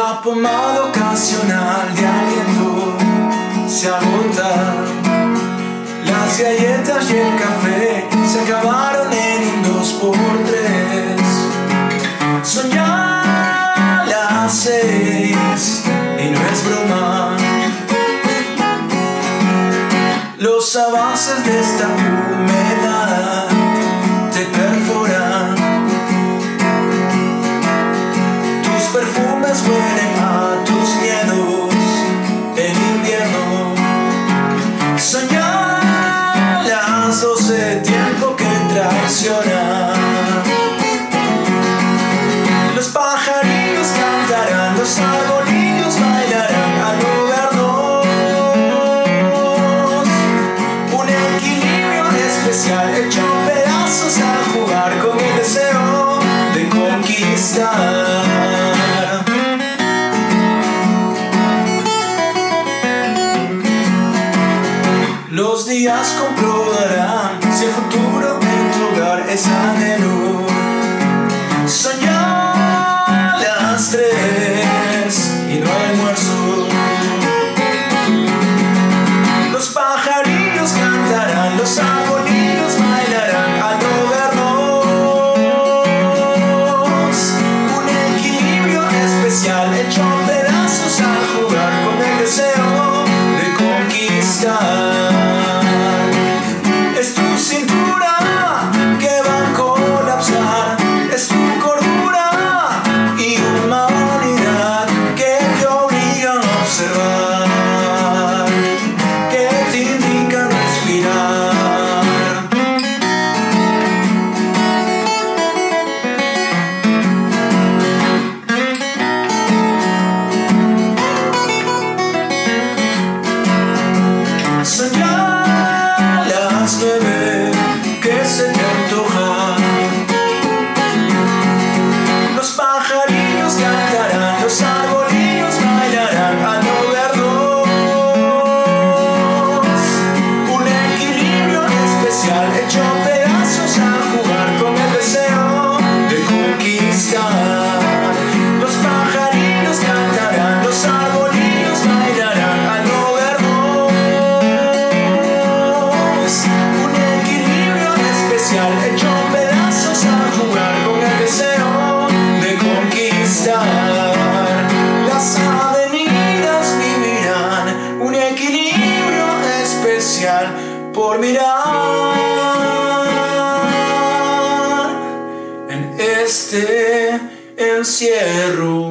pomada ocasional de aliento se agota. Las galletas y el café se acabaron en un dos por tres. Son ya las seis y no es broma. Los avances de esta huelen a tus miedos en invierno. Son ya las doce, tiempo que traiciona. Los pajarillos cantarán, los arbolillos bailarán al lugarnos. Un equilibrio especial hecho pedazos a jugar con el deseo de conquistar. Días comprobarán si el futuro en tu hogar es. Especial hecho pedazos encierro.